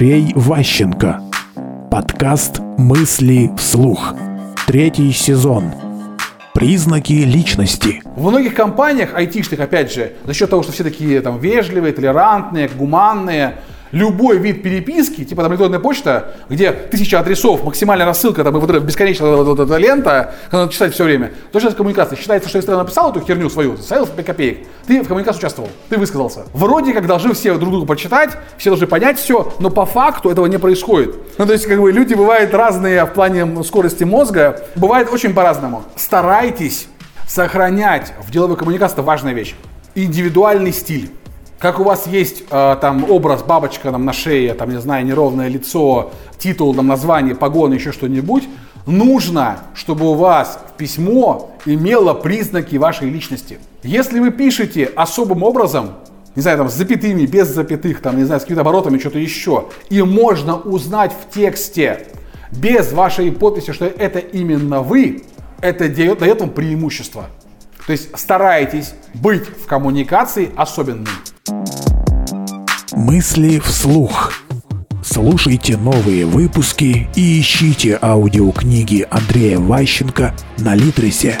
Андрей Ващенко. Подкаст «Мысли вслух». Третий сезон. Признаки личности. В многих компаниях айтишных, опять же, за счет того, что все такие там вежливые, толерантные, гуманные, любой вид переписки, типа там электронная почта, где тысяча адресов, максимальная рассылка, там вот бесконечная вот, эта лента, надо читать все время. Точно с коммуникацией. Считается, что если ты написал эту херню свою, ты ставил 5 копеек, ты в коммуникации участвовал, ты высказался. Вроде как должны все друг друга почитать, все должны понять все, но по факту этого не происходит. Ну, то есть, как бы, люди бывают разные в плане скорости мозга, бывает очень по-разному. Старайтесь сохранять в деловой коммуникации, это важная вещь, индивидуальный стиль как у вас есть э, там образ, бабочка там, на шее, там, не знаю, неровное лицо, титул, там, название, погоны, еще что-нибудь, нужно, чтобы у вас письмо имело признаки вашей личности. Если вы пишете особым образом, не знаю, там, с запятыми, без запятых, там, не знаю, с какими-то оборотами, что-то еще, и можно узнать в тексте без вашей подписи, что это именно вы, это дает, дает вам преимущество. То есть старайтесь быть в коммуникации особенным. Мысли вслух. Слушайте новые выпуски и ищите аудиокниги Андрея Ващенко на Литресе.